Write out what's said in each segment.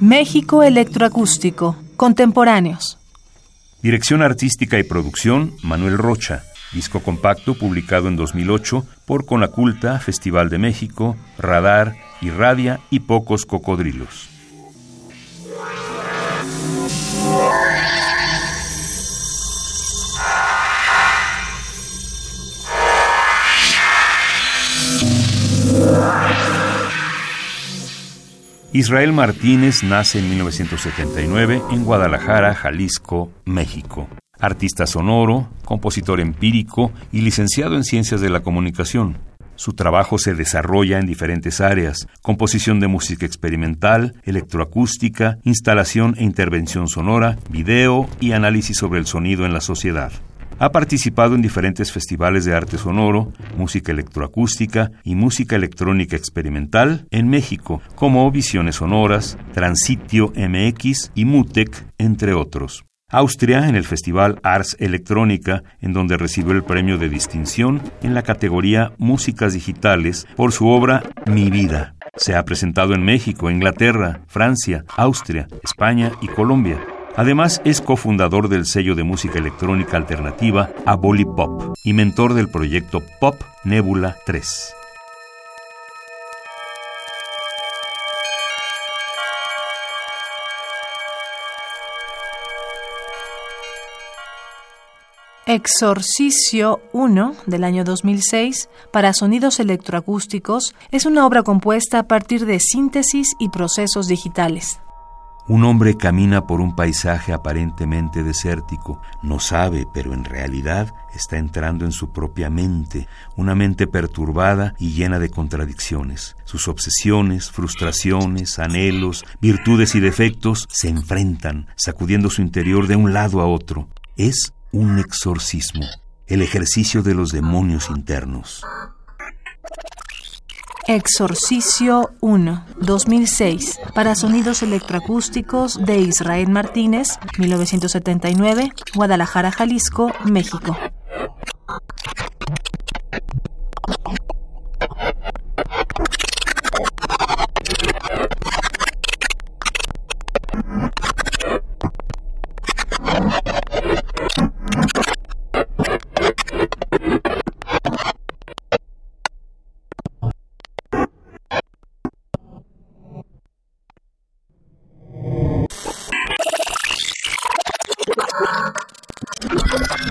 México Electroacústico, Contemporáneos. Dirección artística y producción, Manuel Rocha. Disco compacto publicado en 2008 por Conaculta, Festival de México, Radar, Irradia y Pocos Cocodrilos. Israel Martínez nace en 1979 en Guadalajara, Jalisco, México. Artista sonoro, compositor empírico y licenciado en Ciencias de la Comunicación. Su trabajo se desarrolla en diferentes áreas, composición de música experimental, electroacústica, instalación e intervención sonora, video y análisis sobre el sonido en la sociedad. Ha participado en diferentes festivales de arte sonoro, música electroacústica y música electrónica experimental en México, como Visiones Sonoras, Transitio MX y Mutec, entre otros. Austria en el Festival Ars Electrónica, en donde recibió el premio de distinción en la categoría Músicas Digitales por su obra Mi Vida. Se ha presentado en México, Inglaterra, Francia, Austria, España y Colombia. Además, es cofundador del sello de música electrónica alternativa Aboli Pop y mentor del proyecto Pop Nebula 3. Exorcicio 1 del año 2006 para sonidos electroacústicos es una obra compuesta a partir de síntesis y procesos digitales. Un hombre camina por un paisaje aparentemente desértico. No sabe, pero en realidad está entrando en su propia mente, una mente perturbada y llena de contradicciones. Sus obsesiones, frustraciones, anhelos, virtudes y defectos se enfrentan, sacudiendo su interior de un lado a otro. Es un exorcismo, el ejercicio de los demonios internos. Exorcicio 1, 2006, para sonidos electroacústicos de Israel Martínez, 1979, Guadalajara, Jalisco, México.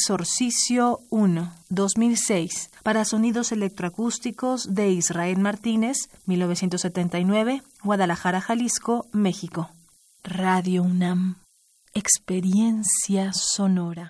Exorcicio 1, 2006, para sonidos electroacústicos de Israel Martínez, 1979, Guadalajara, Jalisco, México. Radio UNAM. Experiencia sonora.